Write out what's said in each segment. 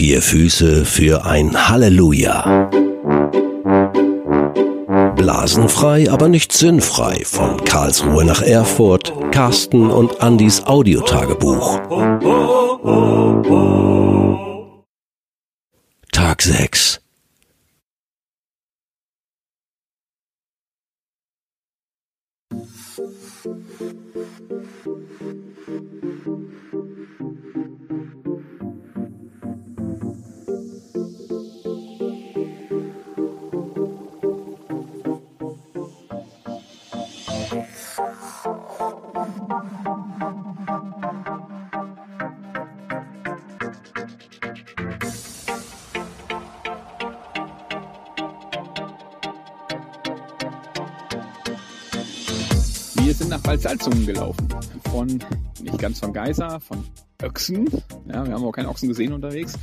Vier Füße für ein Halleluja. Blasenfrei, aber nicht sinnfrei. Von Karlsruhe nach Erfurt, Carsten und Andys Audiotagebuch. Tag 6. nach Waldsalzungen gelaufen. Von, nicht ganz von Geisa, von Ochsen. Ja, wir haben auch keinen Ochsen gesehen unterwegs.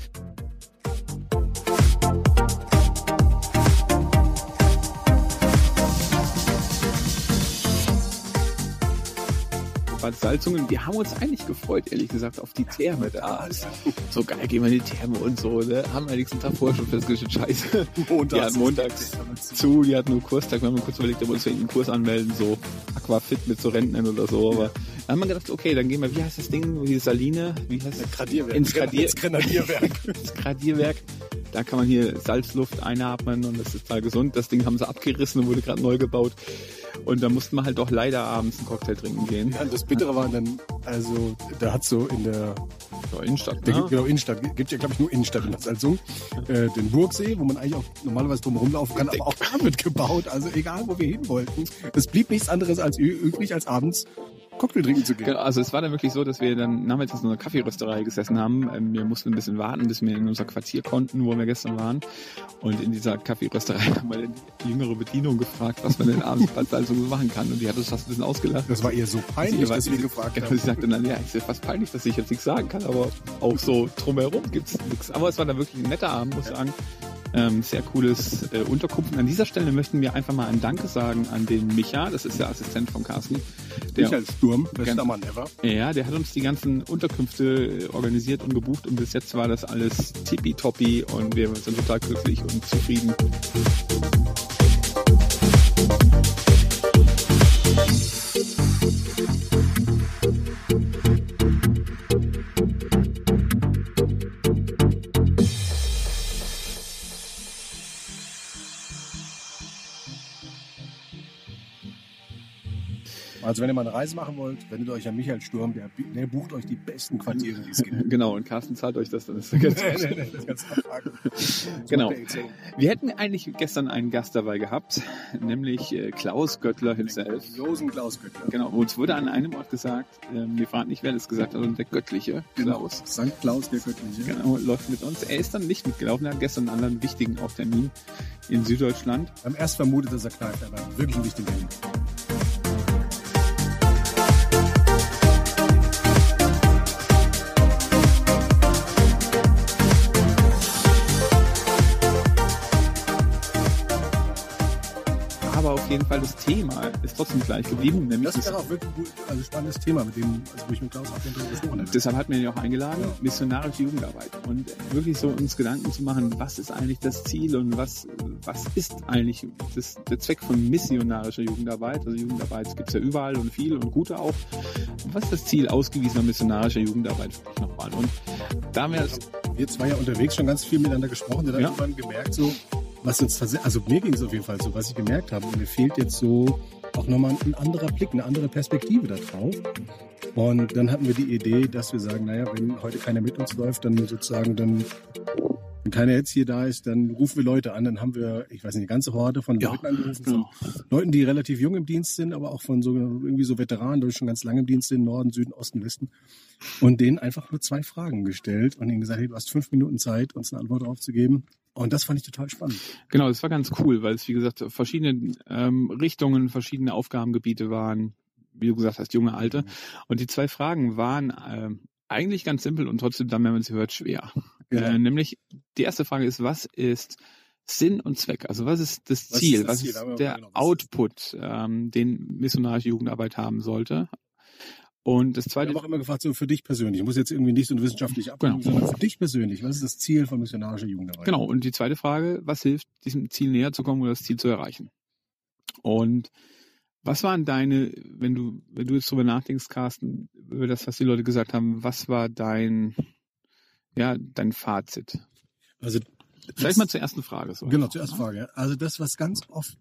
Salzungen, wir haben uns eigentlich gefreut, ehrlich gesagt, auf die Therme da. Ist so geil, gehen wir in die Therme und so, ne? Haben wir nächsten Tag vorher schon festgestellt, scheiße. Montags. Die hatten montags zu, die hatten nur Kurstag, wir haben kurz überlegt, ob wir uns für einen Kurs anmelden, so Aquafit mit so Rentnern oder so, aber dann haben wir gedacht, okay, dann gehen wir, wie heißt das Ding, wie Saline, wie heißt das? Gradierwerk. Ins Gradier- Ins Grenadierwerk. das Gradierwerk. Da kann man hier Salzluft einatmen und das ist total gesund. Das Ding haben sie abgerissen und wurde gerade neu gebaut. Und da mussten wir halt doch leider abends einen Cocktail trinken gehen. Ja, das Bittere war dann, also, da hat so in der, So, Innenstadt, der ne? gibt, genau, Innenstadt, gibt ja, glaube ich, nur Innenstadt in Salzung, äh, den Burgsee, wo man eigentlich auch normalerweise drum rumlaufen kann, aber auch damit gebaut, also egal, wo wir hin wollten. Es blieb nichts anderes als übrig, als abends Cocktail trinken zu gehen. Genau, also es war dann wirklich so, dass wir dann nachmittags in einer Kaffeerösterei gesessen haben. Ähm, Wir mussten ein bisschen warten, bis wir in unser Quartier konnten, wo wir gestern waren. Und in dieser Kaffeerösterei haben wir die jüngere Bedienung gefragt, was man denn abends bei Salzungen machen kann. Und die hat uns fast ein bisschen ausgelacht. Das war ihr so peinlich, Sie war- dass sie- gefragt Genau, haben. sie sagte dann, ja, es ist fast peinlich, dass ich jetzt nichts sagen kann, aber auch so drumherum gibt's nichts. Aber es war dann wirklich ein netter Abend, muss ich sagen. Ähm, sehr cooles äh, Unterkunft. Und an dieser Stelle möchten wir einfach mal ein Danke sagen an den Micha, das ist der Assistent von Carsten. Der, Michael Sturm, bester Mann ever. ja, der hat uns die ganzen Unterkünfte äh, organisiert und gebucht und bis jetzt war das alles tippitoppi und wir sind total glücklich und zufrieden. Also wenn ihr mal eine Reise machen wollt, wendet euch an Michael Sturm, der, der bucht euch die besten Quartiere, die es gibt. Genau, und Carsten zahlt euch das dann. Ist ganz Nee, das. Das Genau. Wir hätten eigentlich gestern einen Gast dabei gehabt, nämlich äh, Klaus Göttler himself. Josen Klaus Göttler. Genau, uns wurde an einem Ort gesagt, ähm, wir fragen nicht, wer das gesagt hat, sondern der göttliche Klaus. St. Klaus, der Göttliche. Genau, läuft mit uns. Er ist dann nicht mitgelaufen, er hat gestern einen anderen wichtigen auch Termin in Süddeutschland. Wir haben erst vermutet, dass er kneift, aber wirklich ein wichtiger Termin. Fall das Thema ist trotzdem gleich geblieben, nämlich Das wäre auch wirklich ein also spannendes Thema, mit dem, also wo ich mit Klaus auch gesprochen hätte. Deshalb hat man ihn auch eingeladen, Ja. missionarische Jugendarbeit. Und wirklich so uns Gedanken zu machen, was ist eigentlich das Ziel und was, was ist eigentlich das, der Zweck von missionarischer Jugendarbeit? Also Jugendarbeit gibt es ja überall und viel und gute auch. Und was ist das Ziel ausgewiesener missionarischer Jugendarbeit wirklich nochmal? Und da haben wir Wir zwei ja unterwegs schon ganz viel miteinander gesprochen, wir haben Ja. irgendwann gemerkt, so, was uns tatsächlich, also mir ging es auf jeden Fall so, was ich gemerkt habe, mir fehlt jetzt so auch nochmal ein anderer Blick, eine andere Perspektive da drauf. Und dann hatten wir die Idee, dass wir sagen, naja, wenn heute keiner mit uns läuft, dann sozusagen, dann, wenn keiner jetzt hier da ist, dann rufen wir Leute an, dann haben wir, ich weiß nicht, eine ganze Horde von Ja, Leuten angerufen, genau. von Leuten, die relativ jung im Dienst sind, aber auch von so irgendwie so Veteranen, die schon ganz lange im Dienst sind, Norden, Süden, Osten, Westen. Und denen einfach nur zwei Fragen gestellt und ihnen gesagt, hey, du hast fünf Minuten Zeit, uns eine Antwort darauf zu geben. Und das fand ich total spannend. genau, das war ganz cool, weil es, wie gesagt, verschiedene ähm, Richtungen, verschiedene Aufgabengebiete waren, wie du gesagt hast, junge, alte. Und die zwei Fragen waren ähm, eigentlich ganz simpel und trotzdem dann, wenn man sie hört, schwer. Ja. Äh, nämlich, die erste Frage ist, was ist Sinn und Zweck? Also was ist das Was Ziel? ist das was Ziel? ist Aber der genau, was ist- Output, ähm, den missionarische Jugendarbeit haben sollte? Und das Ich zweite, habe auch immer gefragt, so für dich persönlich. Ich muss jetzt irgendwie nicht so eine wissenschaftliche Abhandlung, Genau. sondern für dich persönlich. Was ist das Ziel von missionarischer Jugendarbeit? genau. Und die zweite Frage, was hilft, diesem Ziel näher zu kommen oder das Ziel zu erreichen? Und was waren deine, wenn du, wenn du jetzt drüber nachdenkst, Carsten, über das, was die Leute gesagt haben, was war dein, ja, dein Fazit? Also Vielleicht mal zur ersten Frage. So Genau, zur ersten ne? Frage. Also das, was ganz oft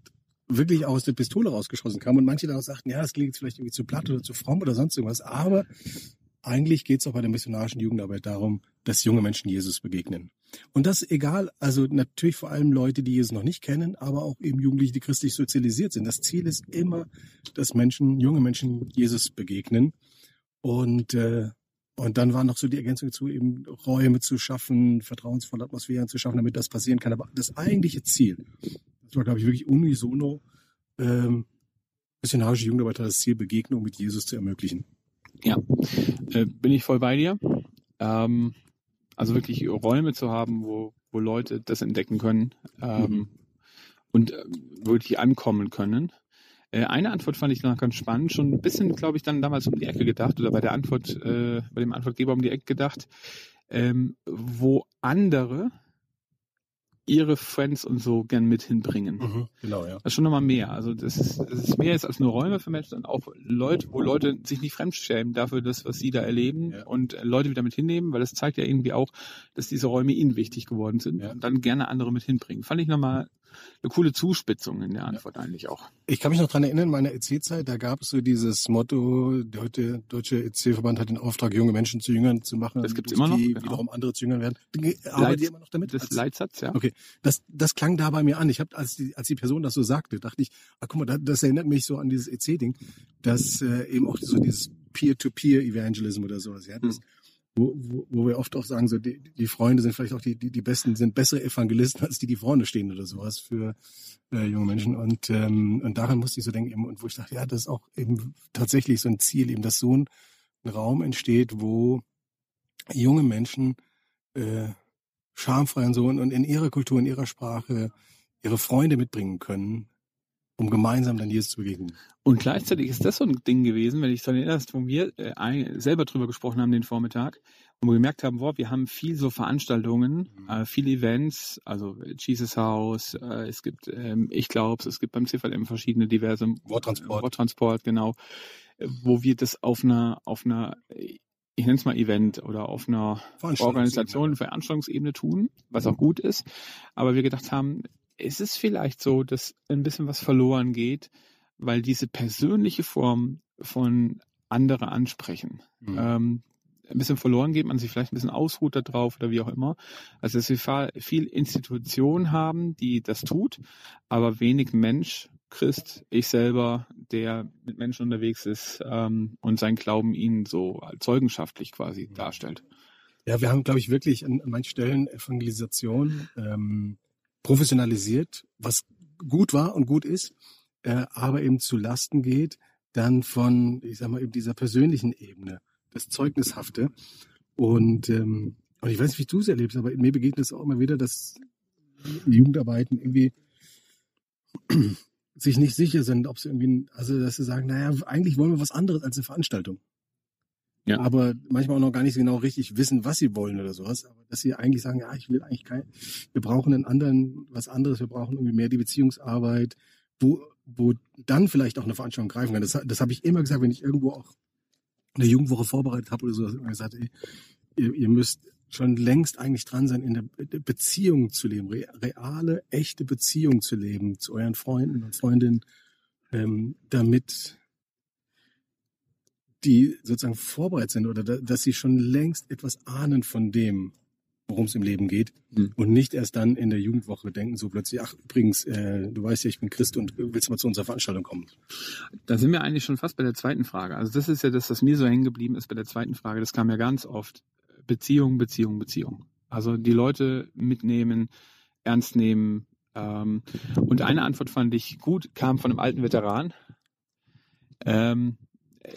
wirklich aus der Pistole rausgeschossen kam und manche daraus sagten, ja, das klingt vielleicht irgendwie zu platt oder zu fromm oder sonst irgendwas, aber eigentlich geht es auch bei der missionarischen Jugendarbeit darum, dass junge Menschen Jesus begegnen. Und das egal, also natürlich vor allem Leute, die Jesus noch nicht kennen, aber auch eben Jugendliche, die christlich sozialisiert sind. Das Ziel ist immer, dass Menschen, junge Menschen Jesus begegnen. Und, äh, und dann war noch so die Ergänzung zu, eben Räume zu schaffen, vertrauensvolle Atmosphären zu schaffen, damit das passieren kann. Aber das eigentliche Ziel, das war, glaube ich, wirklich unisono, ähm, missionarische Jugendarbeit hat das Ziel, Begegnung mit Jesus zu ermöglichen. Äh, bin ich voll bei dir. Ähm, also wirklich Räume zu haben, wo, wo Leute das entdecken können ähm, Mhm. und äh, wirklich ankommen können. Äh, eine Antwort fand ich noch ganz spannend, schon ein bisschen, glaube ich, dann damals um die Ecke gedacht oder bei der Antwort, äh, bei dem Antwortgeber um die Ecke gedacht, ähm, wo andere ihre Friends und so gern mit hinbringen. Genau, ja. Das ist schon nochmal mehr. Also das ist, das ist mehr jetzt als nur Räume für Menschen, sondern auch Leute, wo Leute sich nicht fremdschämen dafür, das, was sie da erleben Ja. und äh, Leute wieder mit hinnehmen, weil das zeigt ja irgendwie auch, dass diese Räume ihnen wichtig geworden sind Ja. und dann gerne andere mit hinbringen. Fand ich nochmal eine coole Zuspitzung in der Antwort eigentlich auch. Ich kann mich noch dran erinnern, in meiner EC-Zeit, da gab es so dieses Motto, der heute deutsche EC-Verband hat den Auftrag, junge Menschen zu Jüngern zu machen. Das gibt's immer noch, Die genau. wiederum andere zu Jüngern werden. Arbeitet ihr immer noch damit? Das Als- Leitsatz, ja. Okay, das, das klang da bei mir an. Ich habe, als die, als die Person das so sagte, dachte ich, ah, guck mal, das, das erinnert mich so an dieses EC-Ding, dass äh, eben auch so dieses Peer-to-Peer-Evangelism oder sowas, ja, das, Hm. Wo, wo, wo wir oft auch sagen, so die, die Freunde sind vielleicht auch die, die, die besten, sind bessere Evangelisten als die, die vorne stehen oder sowas für äh, junge Menschen. Und, ähm, und daran musste ich so denken, eben, und wo ich dachte, ja, das ist auch eben tatsächlich so ein Ziel, eben, dass so ein, ein Raum entsteht, wo junge Menschen äh, schamfrei und so und, und in ihrer Kultur, in ihrer Sprache ihre Freunde mitbringen können, um gemeinsam dann Jesus zu begegnen. Und gleichzeitig ist das so ein Ding gewesen, wenn ich daran erinnerst, wo wir äh, selber drüber gesprochen haben den Vormittag, wo wir gemerkt haben, wow, wir haben viel so Veranstaltungen, Mhm. äh, viele Events, also Jesus House, äh, es gibt, ähm, ich glaube, es gibt beim CVM verschiedene diverse Worttransport. Worttransport, genau, wo wir das auf einer, auf einer, ich nenne es mal Event oder auf einer Organisation, Veranstaltungsebene tun, was auch gut ist. Aber wir gedacht haben, ist es vielleicht so, dass ein bisschen was verloren geht, weil diese persönliche Form von andere ansprechen, Mhm. ähm, ein bisschen verloren geht, man sich vielleicht ein bisschen ausruht da drauf oder wie auch immer. Also dass wir viel Institution haben, die das tut, aber wenig Mensch, Christ, ich selber, der mit Menschen unterwegs ist ähm, und sein Glauben ihnen so zeugenschaftlich quasi Mhm. darstellt. Ja, wir haben, glaube ich, wirklich an, an manchen Stellen Evangelisation ähm, professionalisiert, was gut war und gut ist, äh, aber eben zu Lasten geht dann von, ich sag mal, eben dieser persönlichen Ebene, das Zeugnishafte. Und, ähm, und ich weiß nicht, wie du es erlebst, aber mir begegnet es auch immer wieder, dass Jugendarbeiten irgendwie sich nicht sicher sind, ob sie irgendwie, also dass sie sagen, naja, eigentlich wollen wir was anderes als eine Veranstaltung Ja. aber manchmal auch noch gar nicht so genau richtig wissen, was sie wollen oder sowas. Aber dass sie eigentlich sagen, ja, ich will eigentlich kein, wir brauchen einen anderen, was anderes, wir brauchen irgendwie mehr die Beziehungsarbeit, wo, wo dann vielleicht auch eine Veranstaltung greifen kann. Das, das habe ich immer gesagt, wenn ich irgendwo auch eine Jugendwoche vorbereitet habe oder so, immer gesagt, ey, ihr, ihr müsst schon längst eigentlich dran sein, in der Be- Beziehung zu leben, re, reale, echte Beziehung zu leben zu euren Freunden und Freundinnen, ähm, damit die sozusagen vorbereitet sind oder da, dass sie schon längst etwas ahnen von dem, worum es im Leben geht Hm. und nicht erst dann in der Jugendwoche denken so plötzlich, ach übrigens, äh, du weißt ja, ich bin Christ und willst mal zu unserer Veranstaltung kommen. Da sind wir eigentlich schon fast bei der zweiten Frage. Also das ist ja das, was mir so hängen geblieben ist bei der zweiten Frage. Das kam ja ganz oft. Beziehung, Beziehung, Beziehung. Also die Leute mitnehmen, ernst nehmen. Ähm, und eine Antwort fand ich gut, kam von einem alten Veteran, ähm,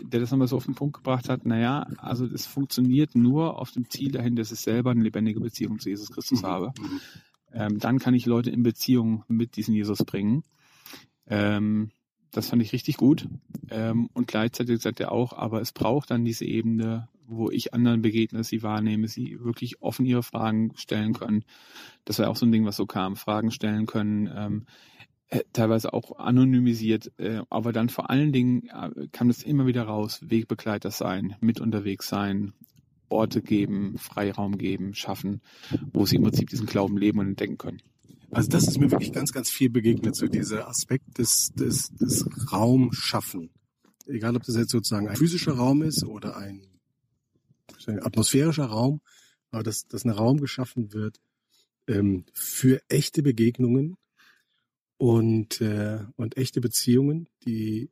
der das nochmal so auf den Punkt gebracht hat. Naja, also es funktioniert nur auf dem Ziel dahin, dass ich selber eine lebendige Beziehung zu Jesus Christus habe. Ähm, dann kann ich Leute in Beziehung mit diesem Jesus bringen. Ähm, das fand ich richtig gut. Ähm, und gleichzeitig sagt er auch, aber es braucht dann diese Ebene, wo ich anderen begegne, sie wahrnehme, sie wirklich offen ihre Fragen stellen können. Das war auch so ein Ding, was so kam. Fragen stellen können, ähm, äh, teilweise auch anonymisiert, äh, aber dann vor allen Dingen äh, kam das immer wieder raus, Wegbegleiter sein, mit unterwegs sein, Orte geben, Freiraum geben, schaffen, wo sie im Prinzip diesen Glauben leben und entdecken können. Also das ist mir wirklich ganz, ganz viel begegnet, so dieser Aspekt des, des, des Raumschaffen. Egal, ob das jetzt sozusagen ein physischer Raum ist oder ein, ein atmosphärischer Raum, aber dass, dass ein Raum geschaffen wird ähm, für echte Begegnungen und, äh, und echte Beziehungen, die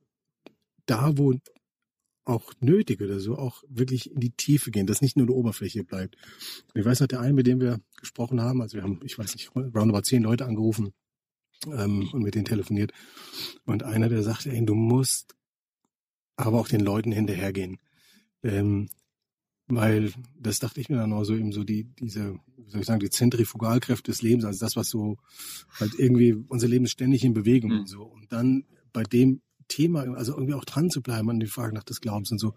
da, wo auch nötig oder so, auch wirklich in die Tiefe gehen, dass nicht nur eine Oberfläche bleibt. Und ich weiß noch, der eine, mit dem wir gesprochen haben, also wir haben, ich weiß nicht, roundabout zehn Leute angerufen ähm, und mit denen telefoniert. Und einer, der sagte, ey, du musst aber auch den Leuten hinterhergehen. Ähm, weil das dachte ich mir dann auch so eben so die diese wie soll ich sagen die Zentrifugalkräfte des Lebens also das was so halt irgendwie unser Leben ist ständig in Bewegung mhm. und so und dann bei dem Thema, also irgendwie auch dran zu bleiben an die Frage nach des Glaubens und so.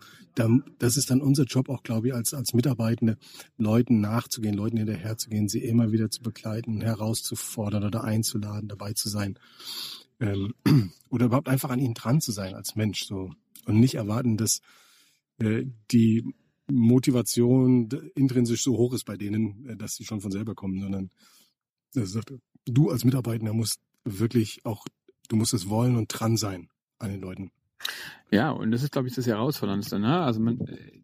das ist dann unser Job auch, glaube ich, als, als Mitarbeitende, Leuten nachzugehen, Leuten hinterherzugehen, sie immer wieder zu begleiten, herauszufordern oder einzuladen, dabei zu sein. Ähm, oder überhaupt einfach an ihnen dran zu sein als Mensch, so. Und nicht erwarten, dass äh, die Motivation intrinsisch so hoch ist bei denen, äh, dass sie schon von selber kommen, sondern also, du als Mitarbeitender musst wirklich auch, du musst es wollen und dran sein an den Leuten. Ja, und das ist, glaube ich, das Herausforderndste. Ne? Also man,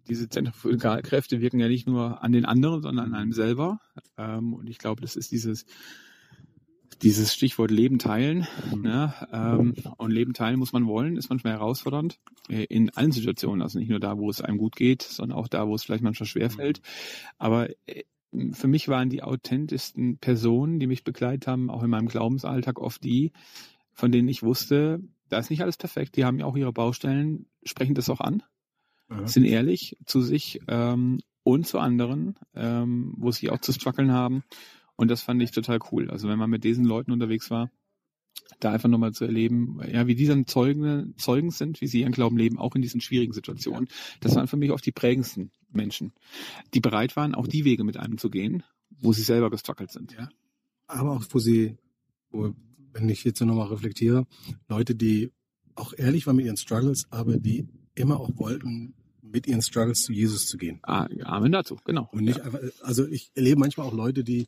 diese Zentrifugalkräfte wirken ja nicht nur an den anderen, sondern an einem selber. Ähm, und ich glaube, das ist dieses, dieses Stichwort Leben teilen. Ne? Ähm, und Leben teilen muss man wollen, ist manchmal herausfordernd. Äh, in allen Situationen, also nicht nur da, wo es einem gut geht, sondern auch da, wo es vielleicht manchmal schwerfällt. Aber äh, für mich waren die authentischsten Personen, die mich begleitet haben, auch in meinem Glaubensalltag, oft die, von denen ich wusste, da ist nicht alles perfekt. Die haben ja auch ihre Baustellen, sprechen das auch an, ja. sind ehrlich zu sich ähm, und zu anderen, ähm, wo sie auch zu strugglen haben. Und das fand ich total cool. Also wenn man mit diesen Leuten unterwegs war, da einfach nochmal zu erleben, ja, wie die dann Zeugen, Zeugen sind, wie sie ihren Glauben leben, auch in diesen schwierigen Situationen. Das waren für mich oft die prägendsten Menschen, die bereit waren, auch die Wege mit einem zu gehen, wo sie selber gestruggelt sind. Ja. Aber auch, wo sie, wo wenn ich jetzt nochmal reflektiere, Leute, die auch ehrlich waren mit ihren Struggles, aber die immer auch wollten, mit ihren Struggles zu Jesus zu gehen. Ah, Amen dazu, genau. Und nicht ja. einfach, also ich erlebe manchmal auch Leute, die,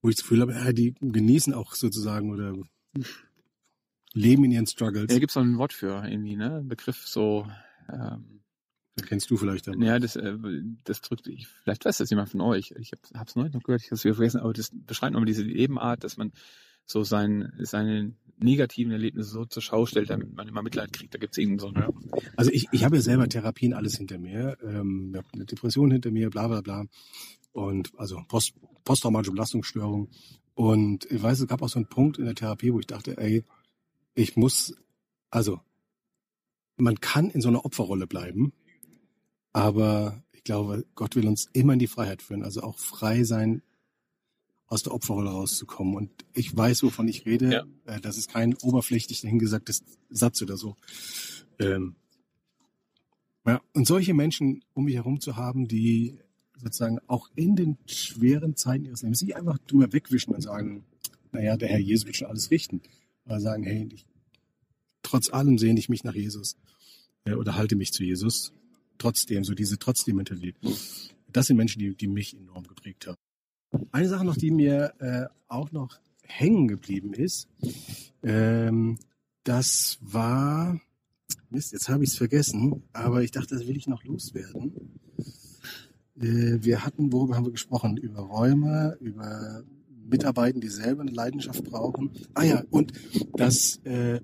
wo ich das Gefühl habe, die genießen auch sozusagen oder leben in ihren Struggles. Ja, gibt es noch ein Wort für irgendwie, ne? Ein Begriff so, ähm, das kennst du vielleicht dann. Ja, das, äh, das drückt, ich, vielleicht weiß das jemand von euch. Ich habe es neulich noch gehört, ich habe es wieder vergessen, aber das beschreibt nochmal diese Lebenart, dass man so sein, seine negativen Erlebnisse so zur Schau stellt, damit man immer Mitleid kriegt. Da gibt es irgendeinen so eine. Also ich, ich habe ja selber Therapien alles hinter mir. Ähm, ich habe eine Depression hinter mir, bla bla bla. Und also Post, posttraumatische Belastungsstörung. Und ich weiß, es gab auch so einen Punkt in der Therapie, wo ich dachte, ey, ich muss, also man kann in so einer Opferrolle bleiben, aber ich glaube, Gott will uns immer in die Freiheit führen. Also auch frei sein aus der Opferrolle rauszukommen. Und ich weiß, wovon ich rede. Ja. Äh, das ist kein oberflächlich dahingesagtes Satz oder so. Ähm, ja, und solche Menschen um mich herum zu haben, die sozusagen auch in den schweren Zeiten ihres Lebens nicht einfach drüber wegwischen und sagen, naja, der Herr Jesus wird schon alles richten. Aber sagen, hey, ich, trotz allem sehne ich mich nach Jesus äh, oder halte mich zu Jesus. Trotzdem, so diese Trotzdem-Mentalität. Das sind Menschen, die, die mich enorm geprägt haben. Eine Sache noch, die mir äh, auch noch hängen geblieben ist, ähm, das war, Mist, jetzt habe ich es vergessen, aber ich dachte, das will ich noch loswerden. Äh, wir hatten, worüber haben wir gesprochen? Über Räume, über Mitarbeiter, die selber eine Leidenschaft brauchen. Ah ja, und dass äh,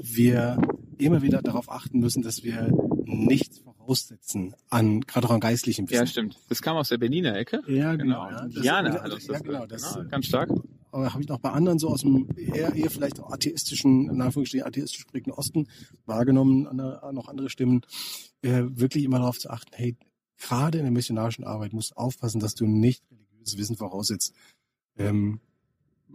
wir immer wieder darauf achten müssen, dass wir nichts voraussetzen an, gerade auch an geistlichem Wissen. Ja, stimmt. Das kam aus der Berliner Ecke. Ja, genau. genau. Ja, Diana hat uns das ja, genau, das genau, ganz stark. Aber habe ich noch bei anderen so aus dem eher, eher vielleicht atheistischen, in Anführungsstrichen atheistisch geprägten Osten wahrgenommen, noch andere Stimmen, äh, wirklich immer darauf zu achten, hey, gerade in der missionarischen Arbeit musst du aufpassen, dass du nicht religiöses Wissen voraussetzt. Ähm,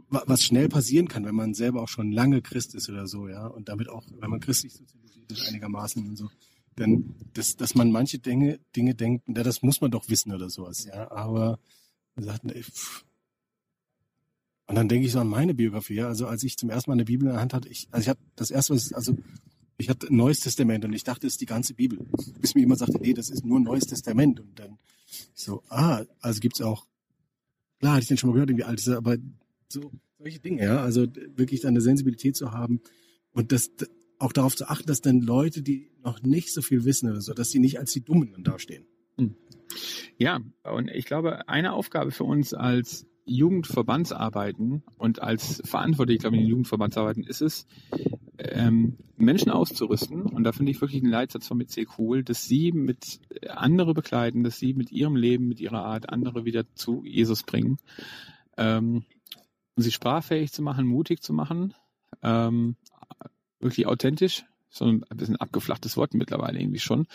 wa- was schnell passieren kann, wenn man selber auch schon lange Christ ist oder so, ja, und damit auch, wenn man christlich sozialisiert ist einigermaßen und so, dann, dass, dass man manche Dinge, Dinge denkt, na, das muss man doch wissen oder sowas, ja, aber sagt, ey, pff. und dann denke ich so an meine Biografie, ja, also als ich zum ersten Mal eine Bibel in der Hand hatte, ich, also ich habe das erste, was, also ich hatte ein Neues Testament und ich dachte, es ist die ganze Bibel, bis mir jemand sagte, nee, das ist nur ein Neues Testament. Und dann so, ah, also gibt's auch, klar, hatte ich den schon mal gehört, irgendwie alt ist, er, aber so solche Dinge, ja, also wirklich eine Sensibilität zu haben. Und das auch darauf zu achten, dass dann Leute, die noch nicht so viel wissen oder so, dass sie nicht als die Dummen dastehen. Ja, und ich glaube, eine Aufgabe für uns als Jugendverbandsarbeiten und als Verantwortliche, glaube ich, in den Jugendverbandsarbeiten ist es, ähm, Menschen auszurüsten. Und da finde ich wirklich den Leitsatz von MCC cool, dass sie mit äh, andere begleiten, dass sie mit ihrem Leben, mit ihrer Art andere wieder zu Jesus bringen. Ähm, sie sprachfähig zu machen, mutig zu machen, ähm, wirklich authentisch, so ein bisschen abgeflachtes Wort mittlerweile irgendwie schon,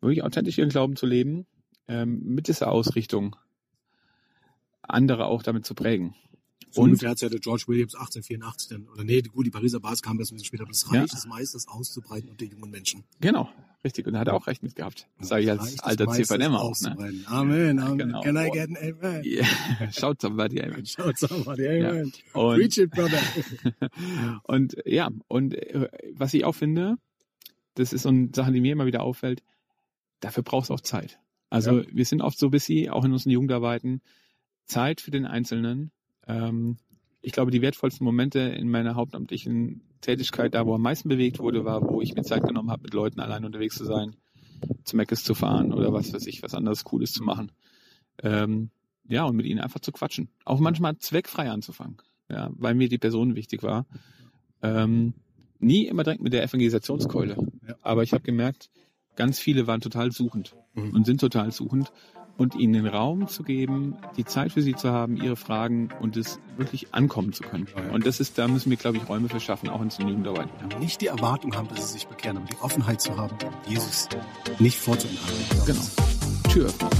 wirklich authentisch ihren Glauben zu leben, ähm, mit dieser Ausrichtung, andere auch damit zu prägen. So Und- ungefähr hat ja der George Williams 1884 dann, oder nee, gut, die Pariser Basis kam erst ein bisschen später, aber das Ja. Reich des Meisters auszubreiten unter jungen Menschen. Genau, richtig. Und da hat er auch recht mit gehabt. Das sage ich als alter CVM auch. Ne? Amen, Amen. Genau. Can I get an Amen? Yeah. Schaut somebody, ey. Schaut somebody, Amen. Und, Preach it, brother. und ja, und äh, was ich auch finde, das ist so eine Sache, die mir immer wieder auffällt, dafür braucht es auch Zeit. Also Ja. wir sind oft so busy, auch in unseren Jugendarbeiten, Zeit für den Einzelnen. Ähm, ich glaube, die wertvollsten Momente in meiner hauptamtlichen Tätigkeit, da wo am meisten bewegt wurde, war, wo ich mir Zeit genommen habe, mit Leuten allein unterwegs zu sein, zu Meckes zu fahren oder was weiß ich, was anderes Cooles zu machen. Ähm, ja, und mit ihnen einfach zu quatschen. Auch manchmal zweckfrei anzufangen, ja, weil mir die Person wichtig war. Ähm, nie immer direkt mit der Evangelisationskeule. Aber ich habe gemerkt, ganz viele waren total suchend Mhm. und sind total suchend. Und ihnen den Raum zu geben, die Zeit für sie zu haben, ihre Fragen und es wirklich ankommen zu können. Und das ist, da müssen wir, glaube ich, Räume für schaffen, auch in den Jugendarbeiten. Nicht die Erwartung haben, dass sie sich bekehren, aber die Offenheit zu haben, Jesus nicht vorzuenthalten. Genau. Tür öffnen.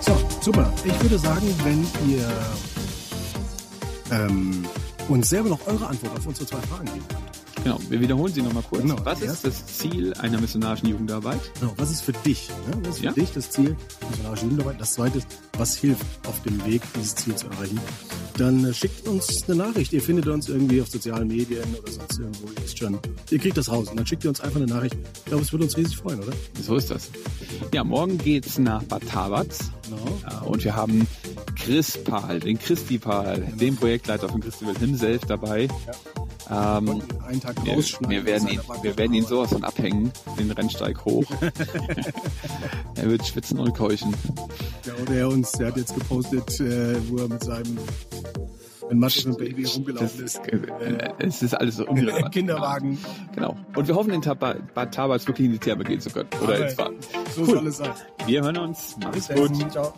So, super. Ich würde sagen, wenn ihr ähm, uns selber noch eure Antwort auf unsere zwei Fragen geben könnt. Genau, wir wiederholen sie nochmal kurz. Genau, Was ist das Ziel einer missionarischen Jugendarbeit? Genau, was ist für dich? Ne? Was ist für Ja. dich das Ziel missionarische Jugendarbeit? Das zweite ist, was hilft auf dem Weg, dieses Ziel zu erreichen? Dann äh, schickt uns eine Nachricht. Ihr findet uns irgendwie auf sozialen Medien oder sonst irgendwo. Ihr wisst schon. Ihr kriegt das raus und dann schickt ihr uns einfach eine Nachricht. Ich glaube, es würde uns riesig freuen, oder? So ist das. Ja, morgen geht's nach Bad Tabatz. Genau. Ja, und wir haben Chris Pahl, den Christi Pahl, den Projektleiter von Christi Will himself dabei. Ähm, Und einen Tag wir, wir, werden ihn, wir werden ihn sowas von abhängen, den Rennsteig hoch. er wird schwitzen und keuchen. Ja, und er uns, der hat jetzt gepostet, äh, wo er mit seinem ein maschischen Baby Das rumgelaufen ist, ist. äh, es ist alles so unrelevant. Kinderwagen. Genau. Und wir hoffen, in Taba- Bad Tabatz wirklich in die Therme gehen zu können. Oder ins Fahren. So Cool. soll es sein. Wir hören uns. Macht's Bis gut. Ciao.